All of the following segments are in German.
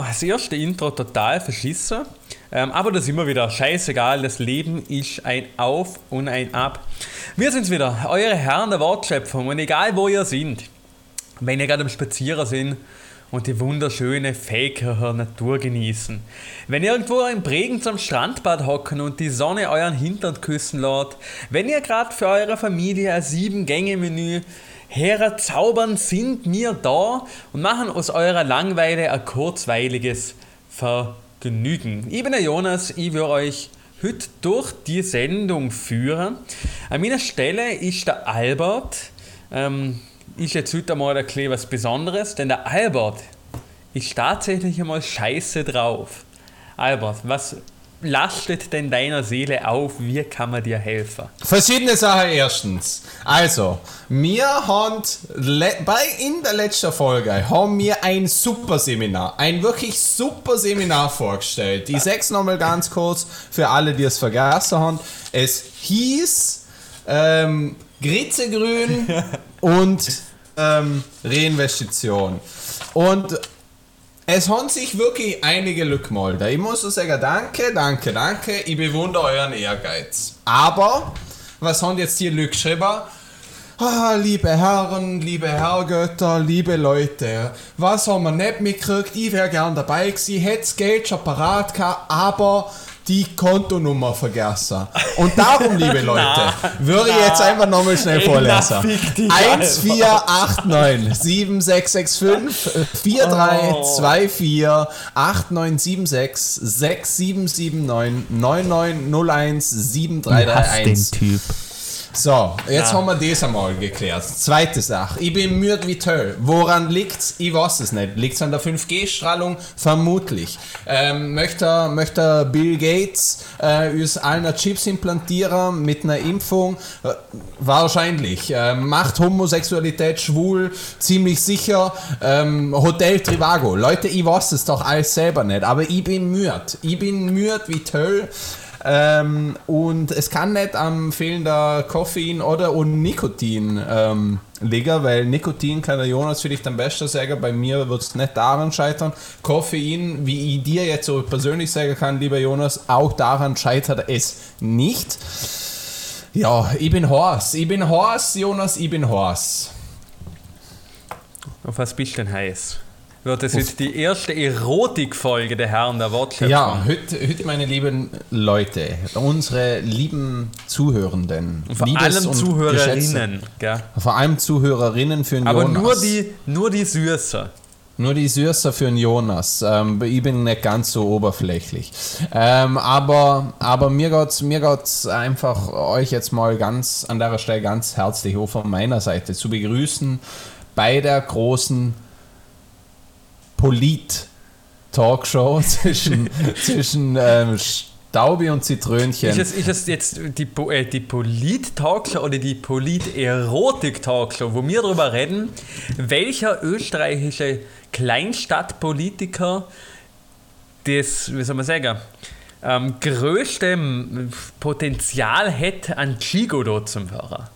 Das erste Intro total verschissen. Ähm, aber das ist immer wieder scheißegal. Das Leben ist ein Auf und ein Ab. Wir sind's wieder, eure Herren der Wortschöpfung. Und egal wo ihr seid, wenn ihr gerade am Spazieren sind und die wunderschöne Faker Natur genießen. Wenn ihr irgendwo in Bregenz am Strandbad hocken und die Sonne euren Hintern küssen lässt. Wenn ihr gerade für eure Familie ein Sieben-Gänge-Menü herzaubern, sind wir da und machen aus eurer Langweile ein kurzweiliges Vergnügen. Ich bin der Jonas, ich will euch heute durch die Sendung führen. An meiner Stelle ist der Albert. Ähm, ist jetzt heute mal ein bisschen was Besonderes, denn der Albert ist tatsächlich einmal scheiße drauf. Albert, was lastet denn deiner Seele auf? Wie kann man dir helfen? Verschiedene Sachen erstens. Also, wir haben bei, in der letzten Folge haben wir ein super Seminar, ein wirklich super Seminar vorgestellt. Ich sag's nochmal ganz kurz für alle, die es vergessen haben. Es hieß ähm, Gritzegrün und ähm, Reinvestition. Und es haben sich wirklich einige Glück gemeldet. Ich muss sagen, danke, danke, danke. Ich bewundere euren Ehrgeiz. Aber, was haben jetzt hier Glück geschrieben? Ah, liebe Herren, liebe Herrgötter, liebe Leute, was haben wir nicht mitgekriegt? Ich wäre gern dabei gewesen, hätte das Geld schon parat gehabt, aber die Kontonummer vergessen. Und darum, liebe Leute, würde ich jetzt einfach nochmal schnell vorlesen. 1489 7665 4324 8976 6779 9901 7331. den Typ. So, jetzt ja. haben wir das einmal geklärt. Zweite Sache. Ich bin müde wie Töll. Woran liegt's? Ich weiß es nicht. Liegt's an der 5G-Strahlung? Vermutlich. Ähm, möchte, möchte Bill Gates äh, uns allen Chips implantieren mit einer Impfung? Äh, wahrscheinlich. Äh, macht Homosexualität schwul? Ziemlich sicher. Ähm, Hotel Trivago. Leute, ich weiß es doch alles selber nicht. Aber ich bin müde. Ich bin müde wie Töll. Ähm, und es kann nicht am fehlender Koffein oder und Nikotin ähm, liegen, weil Nikotin kann der Jonas vielleicht am besten sagen, bei mir wird es nicht daran scheitern. Koffein, wie ich dir jetzt so persönlich sagen kann, lieber Jonas, auch daran scheitert es nicht. Ja, ich bin Horst. Ich bin Horst, Jonas, ich bin Horst. Auf was bist du denn heiß? Wird es jetzt die erste Erotikfolge der Herren der Wortschöpfung. Ja, heute, heute, meine lieben Leute, unsere lieben Zuhörenden. Und vor allem Zuhörerinnen. Gell? Vor allem Zuhörerinnen für den Aber Jonas. nur die, nur die Süße. Nur die Süße für den Jonas. Ähm, ich bin nicht ganz so oberflächlich. Ähm, aber, aber mir geht es mir geht's einfach, euch jetzt mal ganz an der Stelle ganz herzlich auch von meiner Seite zu begrüßen bei der großen Polit-Talkshow zwischen, zwischen ähm, Staubi und Zitrönchen. Ist es, ist es jetzt die, äh, die Polit-Talkshow oder die Polit-Erotik-Talkshow, wo wir darüber reden, welcher österreichische Kleinstadtpolitiker das, wie soll man sagen, ähm, größte Potenzial hätte, an Gigolo zum Hörer?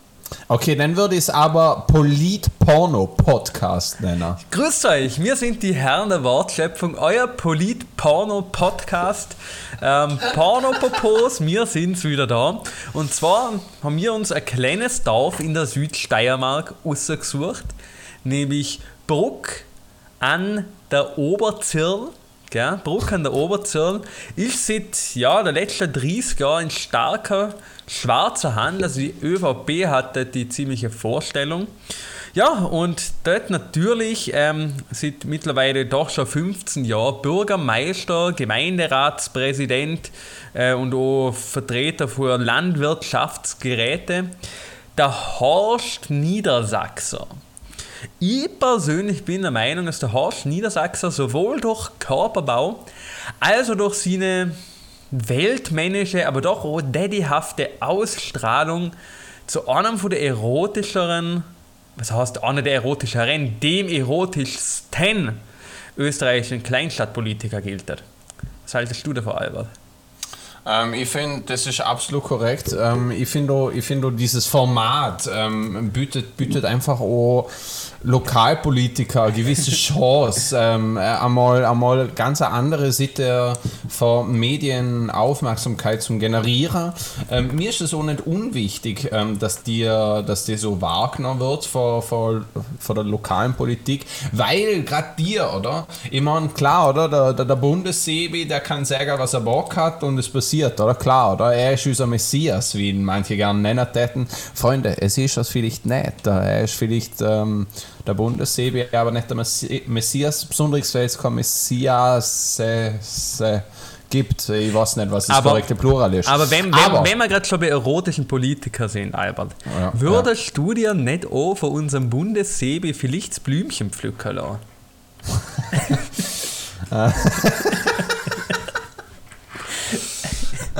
Okay, dann würde ich es aber Polit-Porno-Podcast nennen. Grüßt euch, wir sind die Herren der Wortschöpfung, euer Polit-Porno-Podcast. Ähm, Porno-Popos, wir sind wieder da. Und zwar haben wir uns ein kleines Dorf in der Südsteiermark ausgesucht, nämlich Bruck an der Oberzirl. Gell? Bruck an der Oberzirl ist seit ja, der letzten 30 Jahren ein starker schwarzer Handel. Also die ÖVP hatte die ziemliche Vorstellung. Ja, und dort natürlich ähm, seit mittlerweile doch schon 15 Jahren Bürgermeister, Gemeinderatspräsident äh, und auch Vertreter für Landwirtschaftsgeräte, der Horst Niedersachser. Ich persönlich bin der Meinung, dass der Horst Niedersachser sowohl durch Körperbau als auch durch seine weltmännische, aber doch daddyhafte Ausstrahlung zu einem von der erotischeren, was heißt einer der erotischeren, dem erotischsten österreichischen Kleinstadtpolitiker gilt. Was haltest du davon, Albert? Ähm, ich finde, das ist absolut korrekt. Ähm, ich finde, ich find, dieses Format ähm, bietet, bietet einfach auch Lokalpolitiker eine gewisse Chance, ähm, einmal, einmal ganz eine andere Seite von Medienaufmerksamkeit zum Generieren. Ähm, mir ist es auch nicht unwichtig, ähm, dass, die, dass die so wahrgenommen wird von, von, von der lokalen Politik, weil gerade dir, oder? Ich meine, klar, oder? Der, der, der Bundessebi, der kann sagen, was er Bock hat und es passiert, oder? Klar, oder? Er ist unser Messias, wie ihn manche gerne nennen täten. Freunde, es ist das vielleicht nicht. Er ist vielleicht ähm, der Bundessebi, aber nicht der Messias, besonders weil es kein Messias äh, äh, gibt. Ich weiß nicht, was das aber, korrekte Plural ist. Aber wenn, wenn, aber, wenn wir gerade schon bei erotischen Politikern sind, Albert, ja, würdest ja. du dir nicht auch von unserem Bundessebi vielleicht das Blümchen pflücken lassen?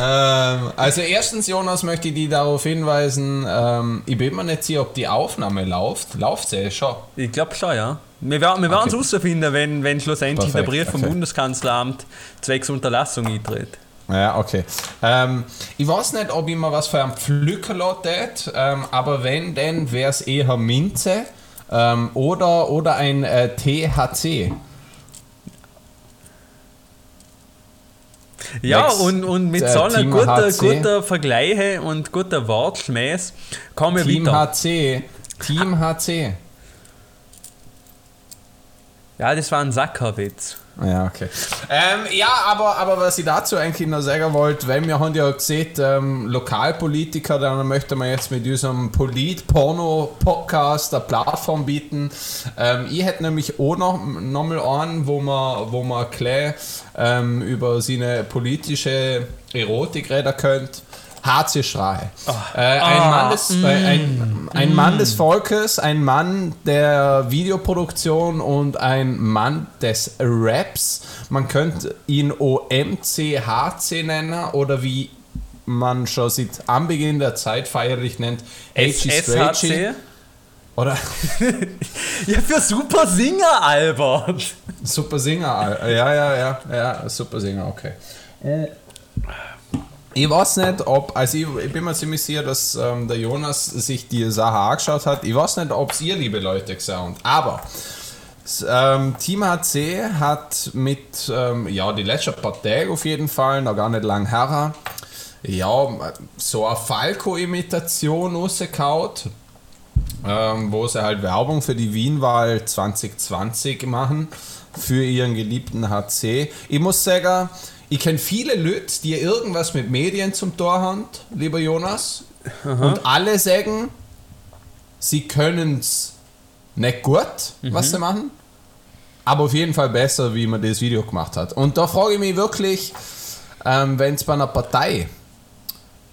ähm, also erstens, Jonas, möchte ich dich darauf hinweisen, ähm, ich bin mir nicht sicher, ob die Aufnahme läuft. Läuft sie schon? Ich glaube schon, ja. Wir, werden wir okay. es herausfinden, wenn, wenn schlussendlich Perfekt, der Brief vom okay. Bundeskanzleramt zwecks Unterlassung eintritt. Ja, okay. Ähm, ich weiß nicht, ob ich mir was für ein Pflücker tät, ähm, aber wenn, dann wäre es eher Minze ähm, oder, oder ein äh, THC. Ja, und, und mit so einer guten guter Vergleiche und guter Wortschmäß kommen wir Team wieder. HC. Team HC. Ja, das war ein Sackerwitz. Ja, okay. Ähm, ja, aber, aber was ich dazu eigentlich noch sagen wollte, weil wir haben ja gesehen, ähm, Lokalpolitiker, dann möchte man jetzt mit unserem Polit-Porno-Podcast eine Plattform bieten. Ähm, ich hätte nämlich auch noch, noch mal einen, wo man, wo man gleich ähm, über seine politische Erotik reden könnte. HC Schrahe. Oh. Äh, ein, oh. Mann des, mm. äh, ein, ein mm. Mann des Volkes, ein Mann der Videoproduktion und ein Mann des Raps. Man könnte ihn OMCHC nennen oder wie man schon seit Anbeginn der Zeit feierlich nennt, HC. Oder? ja, für Super Singer, Albert. Super Singer, ja, ja, ja, ja, Super Singer, okay. Ich weiß nicht, ob, also ich, ich bin mir ziemlich sicher, dass ähm, der Jonas sich die Sache angeschaut hat. Ich weiß nicht, ob es ihr, liebe Leute, gesagt Aber ähm, Team HC hat mit, ähm, ja, die letzten paar Tage auf jeden Fall, noch gar nicht lang her, ja, so eine Falco-Imitation rausgehauen, ähm, wo sie halt Werbung für die Wienwahl 2020 machen, für ihren geliebten HC. Ich muss sagen, ich kenne viele Leute, die irgendwas mit Medien zum Tor haben, lieber Jonas. Aha. Und alle sagen, sie können es nicht gut, mhm. was sie machen, aber auf jeden Fall besser, wie man das Video gemacht hat. Und da frage ich mich wirklich, ähm, wenn es bei einer Partei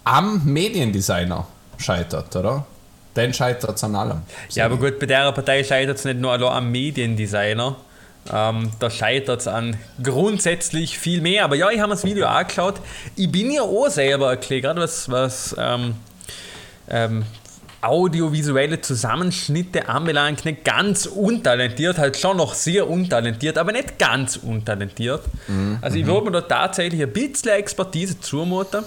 am Mediendesigner scheitert, oder? Dann scheitert es an allem. Ja, aber gut, bei der Partei scheitert es nicht nur am Mediendesigner, ähm, da scheitert es an grundsätzlich viel mehr. Aber ja, ich habe mir das Video angeschaut. Ich bin ja auch selber erklärt, gerade was, was ähm, ähm, audiovisuelle Zusammenschnitte anbelangt, nicht ganz untalentiert, halt schon noch sehr untalentiert, aber nicht ganz untalentiert. Mhm. Also ich mhm. würde mir da tatsächlich ein bisschen Expertise zumuten.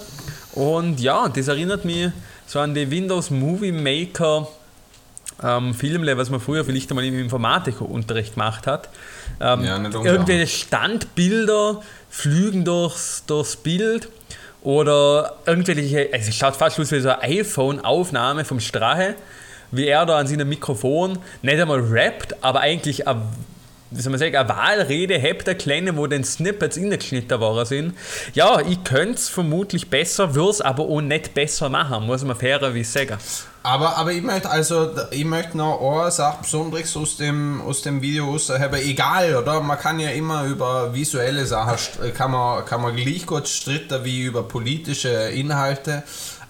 Und ja, das erinnert mich so an die Windows Movie Maker ähm, Filmle, was man früher vielleicht einmal im Informatikunterricht gemacht hat. Ähm, ja, irgendwelche Standbilder flügen durchs, durchs Bild oder irgendwelche, also es schaut fast aus wie so eine iPhone-Aufnahme vom Strache, wie er da an seinem Mikrofon nicht einmal rappt, aber eigentlich eine wie soll man sagen, eine Wahlrede habt, eine kleine, wo den Snippets geschnitten worden sind. Ja, ich könnte es vermutlich besser, würde es aber auch nicht besser machen, muss man fairerweise sagen. Aber, aber ich möchte also, ich möchte noch eine Sache besonders aus dem, aus dem Video haben, egal, oder? Man kann ja immer über visuelle Sachen, kann man, kann man gleich gut stritten wie über politische Inhalte.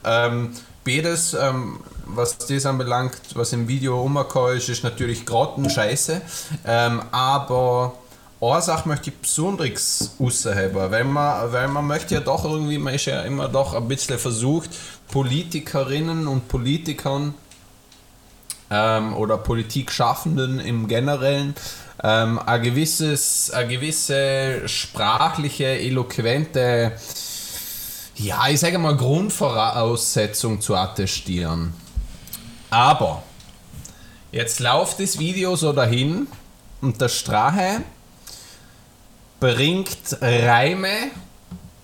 Ähm, beides, ähm, was das anbelangt, was im Video rumgekommen ist, ist natürlich grottenscheiße. Ähm, aber eine Sache möchte ich besonders rausheben, weil man, weil man möchte ja doch irgendwie, man ist ja immer doch ein bisschen versucht, Politikerinnen und Politikern ähm, oder Politikschaffenden im Generellen ähm, ein gewisses, eine gewisse sprachliche, eloquente ja, ich sage mal, Grundvoraussetzung zu attestieren. Aber jetzt läuft das Video so dahin und der Strache bringt Reime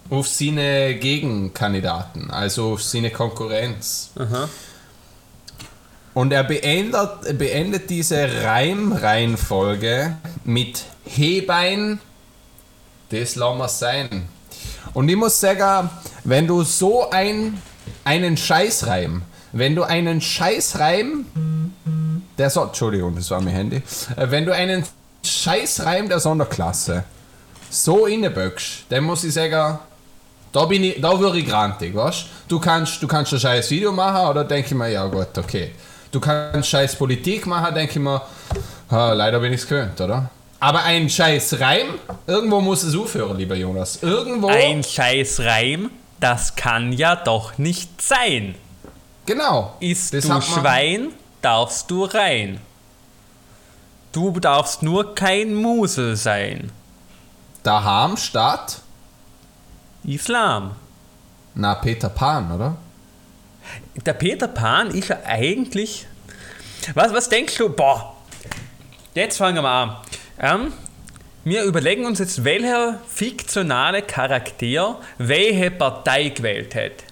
auf seine Gegenkandidaten, also auf seine Konkurrenz. Aha. Und er beendet, beendet diese Reimreihenfolge mit Hebein, das lassen wir sein. Und ich muss sagen, wenn du so ein, einen Scheißreim, wenn du einen Scheißreim, der so, Entschuldigung, das war mein Handy, Äh, wenn du einen Scheißreim der Sonderklasse so inneböckst, dann muss ich sagen, da bin ich, da würde ich grantig, weißt du? kannst, du kannst ein scheiß Video machen, oder denke ich mir, ja gut, okay. Du kannst scheiß Politik machen, denke ich mir, ha, leider bin ich es gewöhnt, oder? Aber ein scheiß Reim, irgendwo muss es aufhören, lieber Jonas. Irgendwo. Ein scheiß Reim, das kann ja doch nicht sein. Genau. Ist Das du Schwein, darfst du rein. Du darfst nur kein Musel sein. Daheim statt, Islam. na, Peter Pan, oder? Der Peter Pan ist ja eigentlich. Was, was denkst du? Boah, jetzt fangen wir an. Ähm, wir überlegen uns jetzt, welcher fiktionale Charakter welche Partei gewählt hat.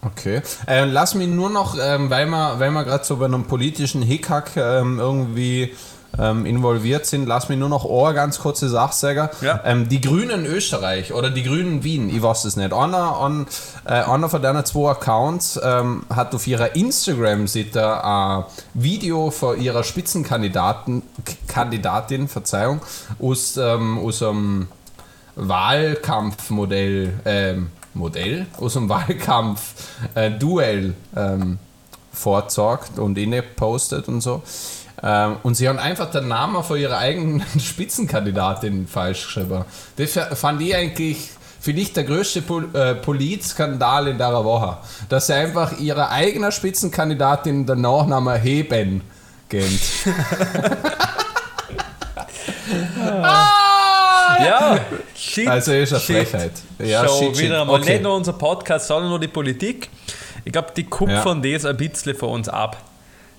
Okay. Äh, lass mich nur noch, ähm, weil wir, weil wir gerade so bei einem politischen Hickhack ähm, irgendwie ähm, involviert sind, lass mich nur noch eine ganz kurze Sache sagen. Ja. Ähm, die Grünen Österreich oder die Grünen Wien, ich weiß es nicht. Einer, an, äh, einer von deinen zwei Accounts ähm, hat auf ihrer Instagram-Seite ein Video von ihrer Spitzenkandidaten, K- Kandidatin, Verzeihung, aus, ähm, aus einem Wahlkampfmodell, ähm, Modell, aus dem Wahlkampf äh, Duell ähm, vorzagt und inne postet und so. Ähm, und sie haben einfach den Namen von ihrer eigenen Spitzenkandidatin falsch geschrieben. Das fa- fand ich eigentlich vielleicht der größte Pol äh, Politskandal in der Woche. Dass sie einfach ihrer eigenen Spitzenkandidatin den Nachnamen Heben kennt. Ja, shit. Also ist eine shit. Frechheit. Ja, Schau, shit, shit. wieder einmal Okay. nicht nur unser Podcast, sondern nur die Politik. Ich glaube, die kupfern Ja. das ein bisschen von uns ab.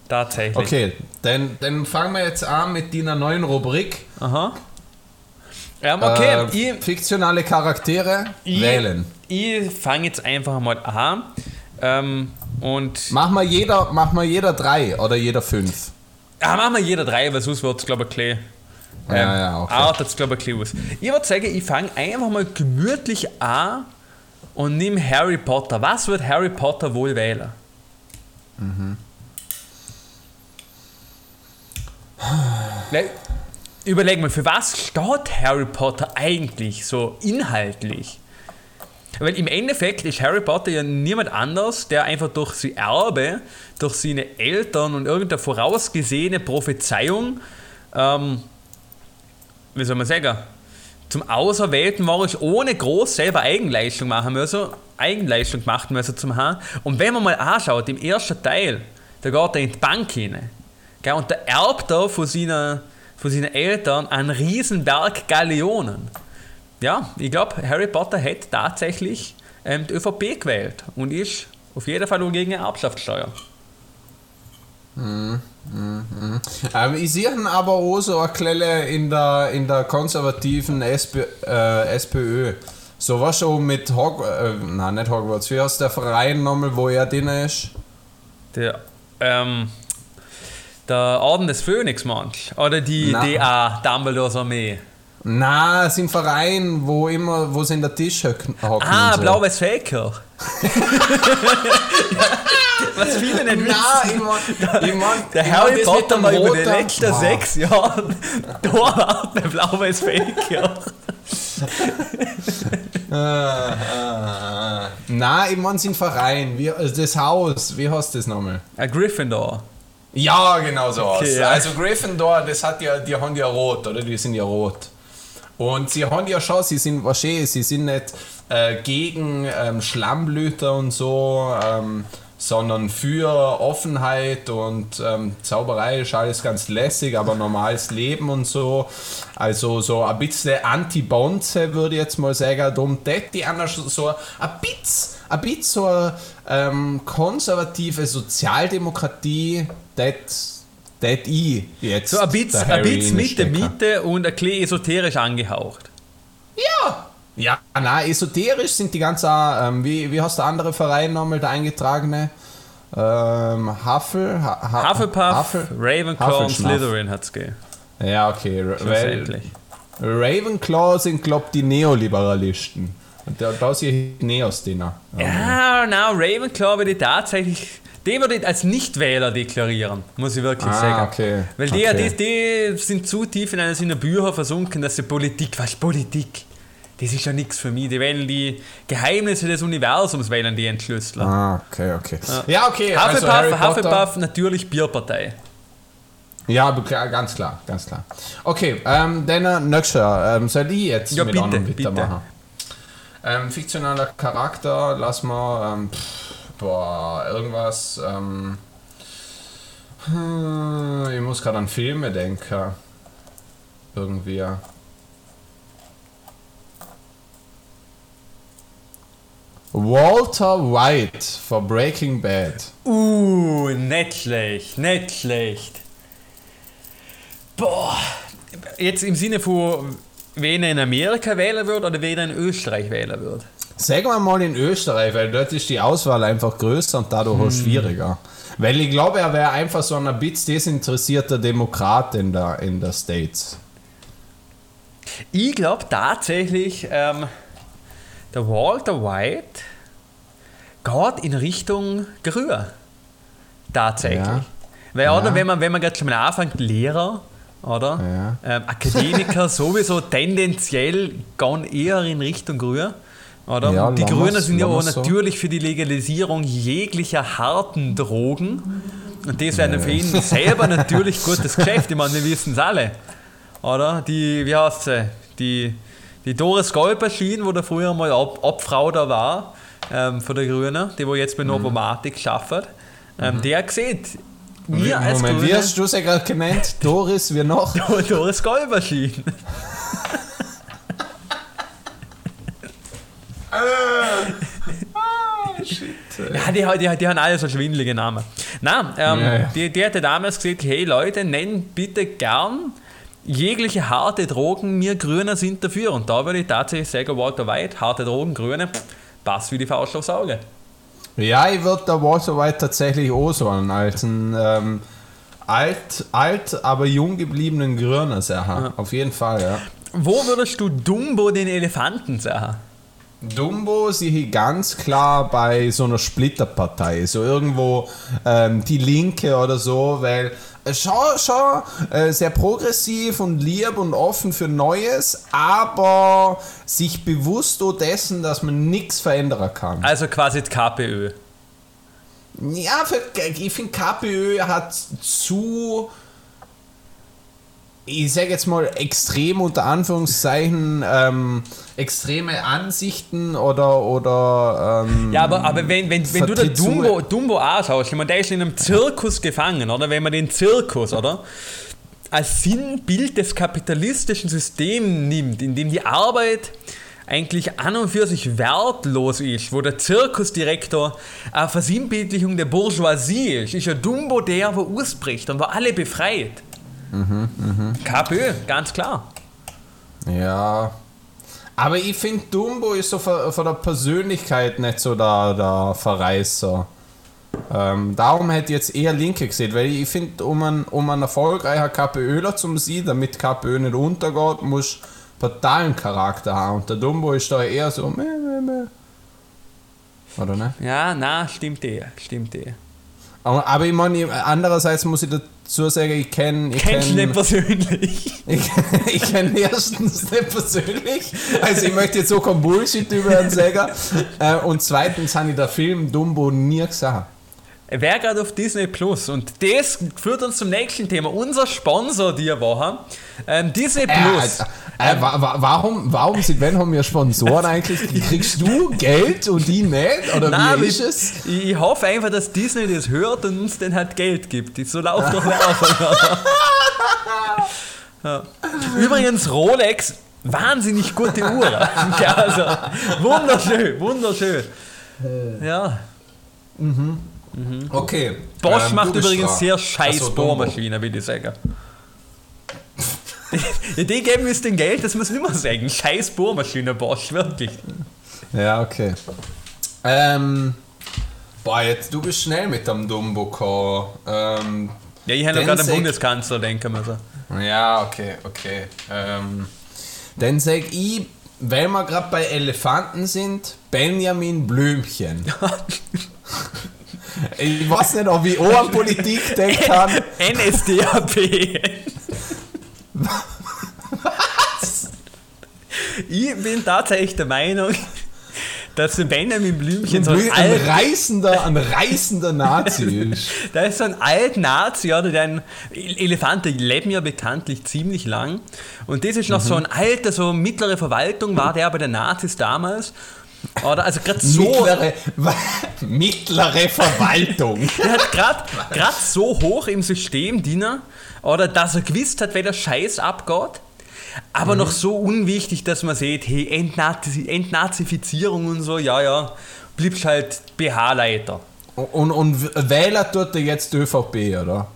Tatsächlich. Okay, dann, dann fangen wir jetzt an mit deiner neuen Rubrik. Aha. Ähm, okay, Äh, ich, fiktionale Charaktere ich, wählen. ich fange jetzt einfach mal an. Ähm, und Mach mal, jeder, mach mal jeder drei oder jeder fünf. ah, machen wir jeder drei, weil sonst wird es, glaube ich, klein. Ja, ja, okay. Artet es, glaube ich, klein aus. Ich würde sagen, ich fange einfach mal gemütlich an und nehme Harry Potter. Was wird Harry Potter wohl wählen? Mhm. Überleg mal, für was steht Harry Potter eigentlich so inhaltlich? Weil im Endeffekt ist Harry Potter ja niemand anders, der einfach durch sein Erbe, durch seine Eltern und irgendeine vorausgesehene Prophezeiung, ähm, wie soll man sagen, zum Auserwählten war ich ohne groß selber Eigenleistung machen müssen, Eigenleistung gemacht müssen zum Haben. Und wenn man mal anschaut, im ersten Teil, da geht er in die Bank hinein. Und da erbt er von seinen, von seinen Eltern einen riesen Berg Galeonen. Ja, ich glaube, Harry Potter hätte tatsächlich ähm, die ÖVP gewählt und ist auf jeden Fall auch gegen eine Erbschaftssteuer. Ähm, ich sehe aber auch so eine Klelle in der, in der konservativen SP, äh, SPÖ. So was schon mit Hog äh, nein, nicht Hogwarts, wie heißt der Verein nochmal, wo er drin ist? Der, ähm, der Orden des Phönix, manch. Oder die. DA, Dumbledores Armee. Na, es ist ein Verein, wo immer, wo sie in der Tisch hocken. Ah, so. Blau-Weiß Faker. Was viele nicht wissen. Na, ich mein, ich mein, Der ich Harry Potter dem war über die letzten Wow. sechs Jahre Torwart bei Blau-Weiß Faker. Ah, ah, ah. Na, ich mein, es ist ein Verein. Wie, also das Haus, wie heißt das nochmal? Ein Gryffindor. Ja, genau so aus. ja. Also Gryffindor, das hat ja, die haben ja rot, oder? Die sind ja rot. Und sie haben ja schon, sie sind wahrscheinlich, sie sind nicht äh, gegen ähm, Schlammblüter und so, ähm, sondern für Offenheit und ähm, Zauberei ist alles ganz lässig, aber normales Leben und so. Also so ein bisschen Anti-Bonze würde ich jetzt mal sagen. Darum tät die anders so ein bisschen, ein bisschen so eine ähm, konservative Sozialdemokratie, das tät ich jetzt. So ein bisschen, ein bisschen Mitte. Mitte und ein bisschen esoterisch angehaucht. Ja! Ja, nein, esoterisch sind die ganzen, ähm, wie, wie heißt der andere Verein nochmal, der eingetragene? Ähm, Huffle, ha, ha, Hufflepuff, Huffle- Ravenclaw und. Slytherin hat's gegeben. Ja, okay. Ra-. Ravenclaw sind, glaub die Neoliberalisten. Und da, da sehe ich Neos drin. Ja, na, Ravenclaw würde ich tatsächlich. Den würde ich als Nichtwähler deklarieren, muss ich wirklich Ah, sagen. okay. Weil die, Okay. die, die sind zu tief in einer Bücher versunken, dass sie Politik, was Politik? Das ist ja nichts für mich. Die wählen die Geheimnisse des Universums, wählen die Entschlüsseler. Ah, okay, okay. Ja, okay. also Hufflepuff, Potter- Hufflepuff, natürlich Bierpartei. Ja, ganz klar, ganz klar. Okay, ähm, dann äh, nächster. Ähm, soll ich jetzt Ja, mit bitte, anderen bitte. weitermachen? Ähm, fiktionaler Charakter, lass mal, ähm, pff, boah, irgendwas, ähm, hm, ich muss gerade an Filme denken. Irgendwie. Walter White for Breaking Bad. Uh, nicht schlecht, nicht schlecht. Boah, jetzt im Sinne von, wen er in Amerika wählen wird oder wen er in Österreich wählen wird. Sagen wir mal in Österreich, weil dort ist die Auswahl einfach größer und dadurch auch schwieriger. Weil ich glaube, er wäre einfach so ein bisschen desinteressierter Demokrat in der, in der States. Ich glaube tatsächlich, ähm, der Walter White geht in Richtung Grün. Tatsächlich. Ja. Weil, Ja. oder, wenn man, wenn man gerade schon mal anfängt, Lehrer, oder? Ähm, Akademiker sowieso tendenziell gehen eher in Richtung Grün. Oder? Ja, die Grünen sind ja auch wir's so. natürlich für die Legalisierung jeglicher harten Drogen. Und das wäre für ihn selber natürlich gutes Geschäft. Ich meine, wir wissen es alle. Oder? Die, wie heißt sie? Die, die Doris Golperschien, wo der früher mal Ob Obfrau da war, ähm, von der Grünen, die wo jetzt bei Novomatic schafft, ähm, der sieht, wir als Moment, wie Grüne, hast du sie gerade genannt? Doris, wir noch? Doris Golperschien. Ja, die, die, die haben alle so schwindelige Namen. Nein, ähm, Ja, ja. Die, die hatte damals gesagt, hey Leute, nennt bitte gern jegliche harte Drogen, wir Grüne sind dafür. Und da würde ich tatsächlich sagen, Walter White, harte Drogen, Grüne, passt wie die Faust aufs Auge. Ja, ich würde der Walter White tatsächlich auch so einen alten, ähm, alt, alt, aber jung gebliebenen Grüner sagen. Auf jeden Fall, ja. Wo würdest du Dumbo den Elefanten sagen? Dumbo sehe ich ganz klar bei so einer Splitterpartei, so irgendwo ähm, die Linke oder so, weil schon, schon äh, sehr progressiv und lieb und offen für Neues, aber sich bewusst dessen, dass man nichts verändern kann. Also quasi die KPÖ. Ja, für, ich finde KPÖ hat zu, ich sage jetzt mal extrem unter Anführungszeichen, ähm, extreme Ansichten oder, oder ähm, Ja, aber, aber wenn, wenn, wenn du den Dumbo, Dumbo anschaust, ich meine, der ist in einem Zirkus gefangen, oder? Wenn man den Zirkus, oder? Als Sinnbild des kapitalistischen Systems nimmt, in dem die Arbeit eigentlich an und für sich wertlos ist, wo der Zirkusdirektor eine Versinnbildlichung der Bourgeoisie ist, ist ja Dumbo der, wo ausbricht und wo alle befreit. KPÖ, ganz klar. Ja. Aber ich finde, Dumbo ist so von, der Persönlichkeit nicht so der, der Verreißer. Ähm, darum hätte ich jetzt eher Linke gesehen, weil ich finde, um ein, um ein erfolgreicher KPÖler zu sein, damit KPÖ nicht untergeht, muss totalen Charakter haben. Und der Dumbo ist da eher so. Meh, meh, meh. Oder ne? Ja, na, stimmt eh, stimmt eh. Aber, ich meine, andererseits muss ich dazu sagen, ich kenne. Ich Kennst kenn- nicht persönlich? Ich, ich kenne erstens nicht persönlich, also ich möchte jetzt so kein Bullshit über einen sagen. Äh, und zweitens habe ich den Film Dumbo nie gesehen. Wäre gerade auf Disney Plus. Und das führt uns zum nächsten Thema. Unser Sponsor die Woche, ähm, Disney Plus. Äh, äh, wa wa warum, warum, wenn haben wir Sponsoren eigentlich? Kriegst du Geld und die nicht? Oder Nein, wie ich, ist es? Ich, ich hoffe einfach, dass Disney das hört und uns dann halt Geld gibt. So läuft doch Werbung. ja. Übrigens, Rolex, wahnsinnig gute Uhr. Also, wunderschön, wunderschön. Ja. Okay. Bosch ähm, macht übrigens dran. sehr scheiß so, Dumbo. Bohrmaschine, würde ich sagen. ja, die geben uns den Geld, das muss man immer sagen. Scheiß Bohrmaschine, Bosch, wirklich. Ja, okay. Ähm, boah, jetzt, du bist schnell mit dem Dumbo gekommen. Ähm, Ja, ich habe noch gerade Densek- Bundeskanzler, denken so. ja, okay, okay. Ähm, dann sag ich, weil wir gerade bei Elefanten sind, Benjamin Blümchen. ich weiß nicht, ob ich auch an Politik denken kann. NSDAP. Ich bin tatsächlich der Meinung, dass Benjamin Blümchen so ein, ein reißender, ein reißender Nazi ist. da ist so ein alt Nazi, oder? Der ein Elefanten leben ja bekanntlich ziemlich lang. Und das ist noch so ein alter, so mittlere Verwaltung war der bei den Nazis damals. Oder also gerade so. Mittlere, mittlere Verwaltung. Der hat gerade so hoch im System Diener, oder dass er gewusst hat, wer der Scheiß abgeht, aber noch so unwichtig, dass man sieht, hey, Entnazi Entnazifizierung und so, ja, ja, bliebst halt BH-Leiter. Und, und Wähler tut er jetzt ÖVP, oder?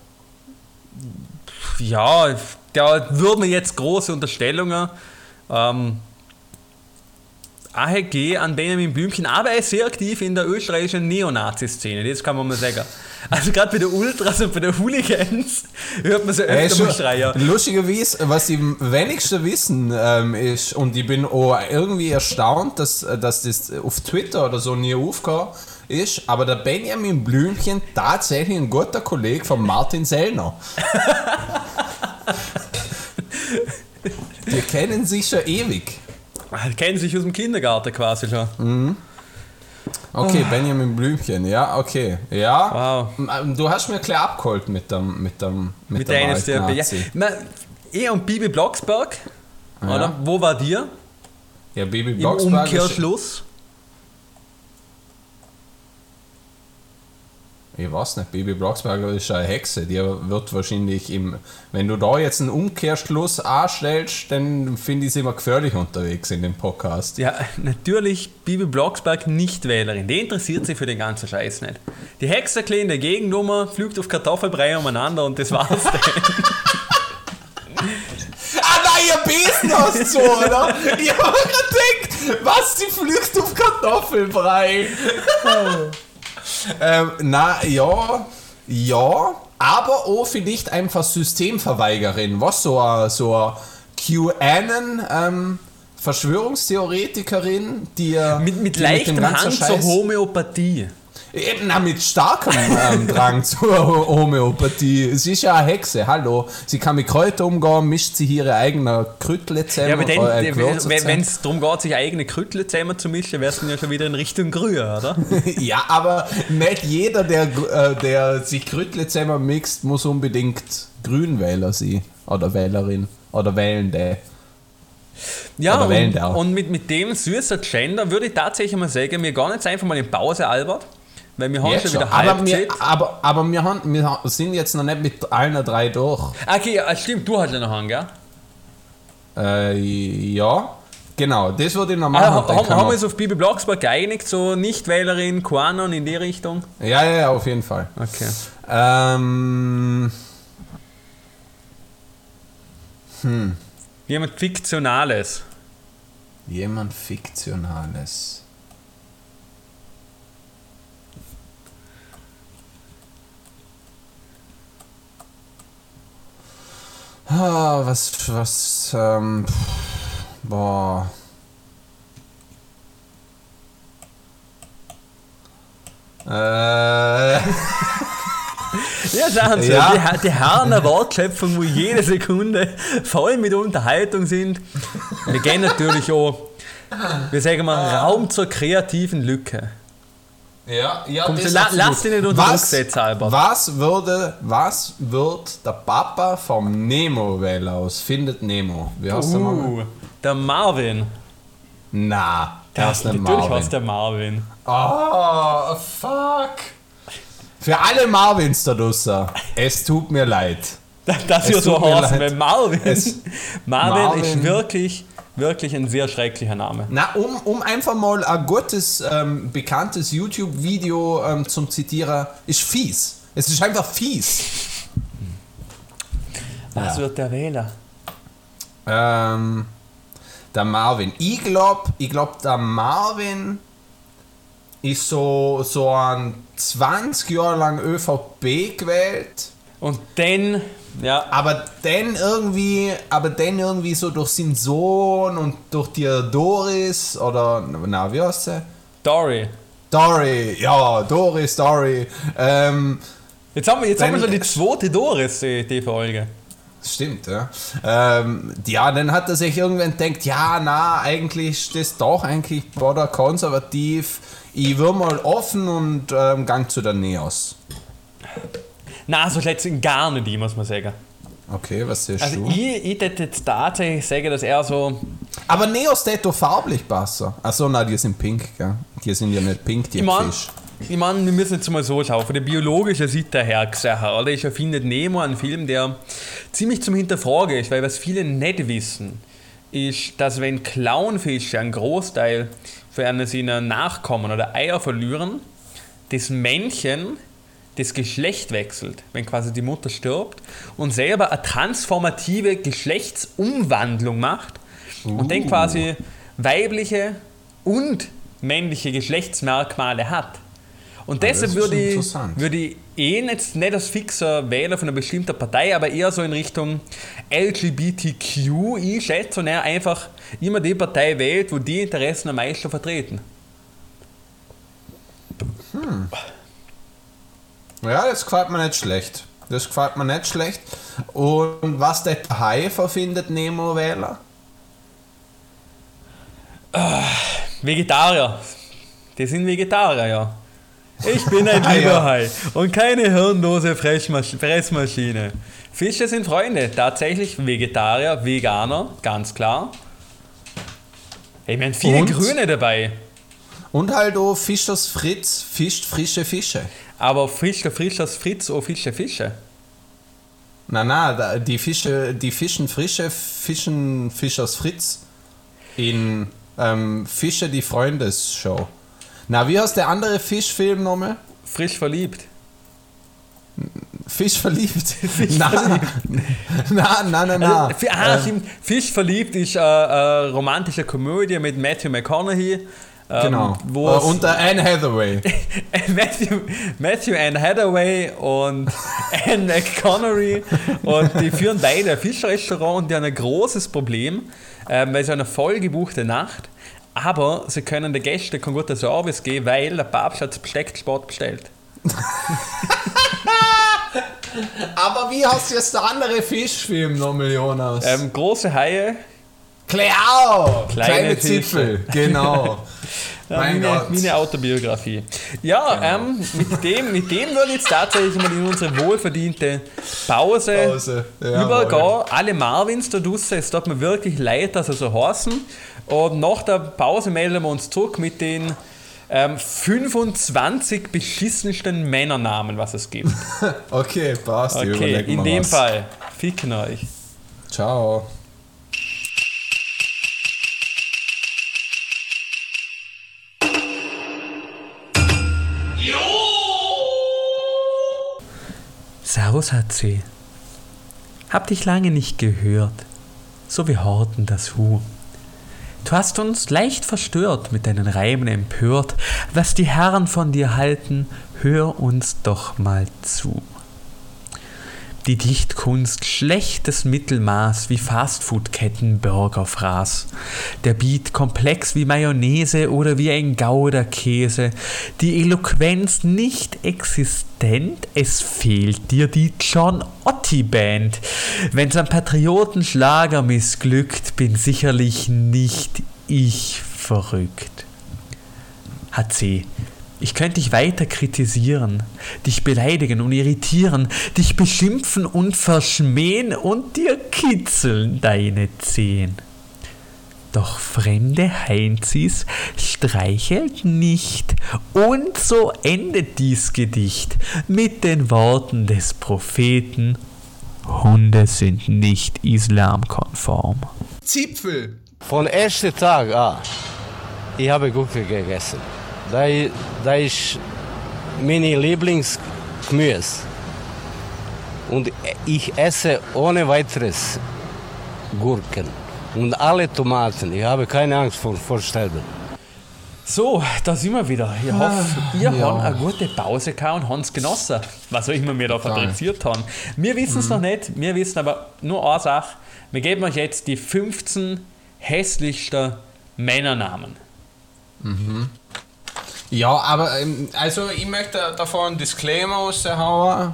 Ja, da würden jetzt große Unterstellungen. Ähm, AHG an Benjamin Blümchen, aber er ist sehr aktiv in der österreichischen Neonazi-Szene, das kann man mal sagen. Also gerade bei den Ultras und bei den Hooligans hört man so Er öfter mal schon- schreien. Lustigerweise, was die wenigsten wissen, ähm, ist, und ich bin auch irgendwie erstaunt, dass, dass das auf Twitter oder so nie aufgekommen ist, aber der Benjamin Blümchen tatsächlich ein guter Kollege von Martin Sellner. Die kennen sich schon ewig. Kennen sich aus dem Kindergarten quasi schon. Okay, Benjamin Blümchen, ja, okay. Ja. Wow. M- Du hast mir gleich abgeholt mit dem mit dem mit, Mit der alten NSDAP. Ja. Nazi. Na, eh und Bibi Blocksberg, oder? Wo war dir? Ja, Baby Im Blocksberg ist, Ich weiß nicht, Baby Blocksberger ist eine Hexe. Die wird wahrscheinlich im. Wenn du da jetzt einen Umkehrschluss anstellst, dann finde ich sie immer gefährlich unterwegs in dem Podcast. Ja, natürlich Bibi Blocksberg nicht Wählerin. Die interessiert sich für den ganzen Scheiß nicht. Die Hexe in der Gegennummer, fliegt auf Kartoffelbrei umeinander und das war's dann. Ah nein, ihr Besen hast so, oder? Ich hab mir gedacht, was, die flücht auf Kartoffelbrei? ähm, na, ja, ja, aber auch vielleicht einfach Systemverweigerin, was so eine, so QAnon, ähm, Verschwörungstheoretikerin, die äh, Mit, mit leichtem Hang zur Homöopathie. Eben, na, mit starkem ähm, Drang zur Homöopathie. Sie ist ja eine Hexe, hallo. Sie kann mit Kräutern umgehen, mischt sie ihre eigenen Krüttle Ja, zusammen. aber äh, wenn es darum geht, sich eigene Krüttle zusammen zu mischen, wär's dann ja schon wieder in Richtung Grühe, oder? ja, aber nicht jeder, der, äh, der sich Krüttle zusammen mixt, muss unbedingt Grünwähler sein. Oder Wählerin. Oder Wählende. Ja, und, auch. und mit, mit dem süßen Gender würde ich tatsächlich mal sagen, wir gehen jetzt einfach mal in Pause, Albert, weil wir haben Jetzt schon schon. wieder Aber, wir, aber, aber wir, haben, wir sind jetzt noch nicht mit allen drei durch. Ah, Okay, ja, stimmt, du hast ja noch einen, gell? Äh, ja, genau, das würde ich noch machen. Ah, und dann haben, haben wir uns auf Bibi Blocksberg geeinigt, so Nichtwählerin, Quanon in die Richtung? ja, ja, ja, auf jeden Fall. Okay. Ähm, Jemand Fiktionales. jemand Fiktionales. Ah, was, was, ähm, pff, boah. Äh, Ja, sagen Sie, Ja. die, die Herren der Wortschöpfung, wo jede Sekunde voll mit Unterhaltung sind. Wir gehen natürlich auch, wir sagen mal, Raum zur kreativen Lücke. Ja, ja, Komm, das la, lass dich nicht unter Druck was, setzen, Albert. was würde, was wird der Papa vom Nemo wählen aus Findet Nemo? Wie heißt der Mann? Uh, der Marvin. Na, der ist nicht Natürlich Marvin. heißt der Marvin. Oh, fuck. Für alle Marvins da draußen, es tut mir leid. Das hier Es so heißt, Marvin, Es- Marvin, ist Marvin. wirklich, wirklich ein sehr schrecklicher Name. Na, um, um einfach mal ein gutes, ähm, bekanntes YouTube-Video ähm, zum Zitieren, ist fies. Es ist einfach fies. Was Ja. wird der Wähler? Ähm, der Marvin. Ich glaube, ich glaub, der Marvin ist so, so ein 20 Jahre lang ÖVP gewählt. Und dann, ja, Aber dann irgendwie, aber dann irgendwie so durch seinen Sohn und durch die Doris oder na, wie heißt sie? Dory. Dory, ja, Doris, Dory. Ähm, Jetzt haben wir, jetzt haben wir Dann- schon die zweite Doris, die, die Folge. stimmt, ja. Ähm, ja, dann hat er sich irgendwann gedacht, ja, na, eigentlich ist das doch eigentlich oder konservativ. Ich will mal offen und ähm, gang zu der Neos. Na, so schlecht sind gar nicht die, muss man sagen. Okay, was siehst Also du? ich, ich würde jetzt tatsächlich sagen, dass er so, Aber Neos tät farblich besser. Achso, na, die sind pink, gell? Die sind ja nicht pink, die ich meine, Fisch. ich mein, wir müssen jetzt mal so schauen, von der biologischen Seite her gesehen, oder? Ich finde Nemo ein Film, der ziemlich zum Hinterfragen ist, weil was viele nicht wissen, ist, dass wenn Clownfische einen Großteil für eine seiner Nachkommen oder Eier verlieren, das Männchen das Geschlecht wechselt, wenn quasi die Mutter stirbt und selber eine transformative Geschlechtsumwandlung macht und dann Uh. quasi weibliche und männliche Geschlechtsmerkmale hat. Und deshalb das ist würde ich, würde ich eh jetzt nicht als fixer Wähler von einer bestimmten Partei, aber eher so in Richtung LGBTQ. Ich schätze, und er einfach immer die Partei wählt, wo die Interessen am meisten vertreten. Ja, das gefällt mir nicht schlecht. Das gefällt mir nicht schlecht. Und was der Hai verfindet Nemo Wähler? Vegetarier. Die sind Vegetarier, ja. Ich bin ein Ah, lieber ja. Hai und keine hirnlose Fressmasch- Fressmaschine. Fische sind Freunde, tatsächlich Vegetarier, Veganer, ganz klar. Ich meine, viele Und? Grüne dabei, Und halt auch Fischers Fritz fischt frische Fische. Aber Fischer, Frischers Fritz, oh Fische, Fische. Na na, die Fische, die fischen frische Fischen Fischers Fritz in ähm, Fische die Freundesshow. Na, wie heißt der andere Fischfilm nochmal? Frisch verliebt. Fisch verliebt. na, na, na, na, na. Also, Fi- ah, stimmt. Fisch verliebt ist eine äh, romantische Komödie mit Matthew McConaughey. Ähm, Genau. Wo Äh, es- und der Anne Hathaway. Matthew, Matthew Ann Hathaway und Anne McConaughey und die führen beide ein Fischrestaurant und die haben ein großes Problem, ähm, weil sie eine vollgebuchte Nacht, aber sie können den Gästen keinen guten Service geben, weil der Papst hat das Bestecksport bestellt. Aber wie heißt jetzt der andere Fischfilm nochmal, Jonas? Ähm, große Haie, Kleau! Kleine Kleine. Zipfel, genau. ja, mein meine, Gott. meine Autobiografie. Ja, ähm, mit, dem, mit dem würde ich jetzt tatsächlich mal in unsere wohlverdiente Pause, Pause, jawohl. übergehen. Alle Marvins da draußen, es tut mir wirklich leid, dass sie so heißen. Und nach der Pause melden wir uns zurück mit den ähm, 25 beschissensten Männernamen, was es gibt. Okay, passt. Okay, in dem was. Fall, ficken euch. Ciao. Servus HC. Hab dich lange nicht gehört, so wie Horten das Hu. Du hast uns leicht verstört, mit deinen Reimen empört. Was die Herren von dir halten, hör uns doch mal zu. Die Dichtkunst schlechtes Mittelmaß wie Fastfood-Ketten Burgerfraß. Der Beat komplex wie Mayonnaise oder wie ein Gouda-Käse. Die Eloquenz nicht existent, es fehlt dir die John Otti-Band. Wenn's am Patriotenschlager missglückt, bin sicherlich nicht ich verrückt. HC, Ich könnte dich weiter kritisieren, dich beleidigen und irritieren, dich beschimpfen und verschmähen und dir kitzeln deine Zehen. Doch fremde Heinzis streichelt nicht. Und so endet dies Gedicht mit den Worten des Propheten Hunde sind nicht islamkonform. Zipfel! Von ersten Tag an, ich habe Gurke gegessen. Da, da ist meine Lieblingsgemüse. Und ich esse ohne weiteres Gurken. Und alle Tomaten. Ich habe keine Angst vor, vor Sterben. So, da sind wir wieder. Ich hoffe, ihr ja. habt eine gute Pause gehabt und habt es genossen, was auch immer wir da fabriziert haben. Wir wissen es noch nicht, wir wissen aber nur eine Sache. Wir geben euch jetzt die 15 hässlichsten Männernamen. Ja, aber ähm, also ich möchte davor einen Disclaimer raushauen.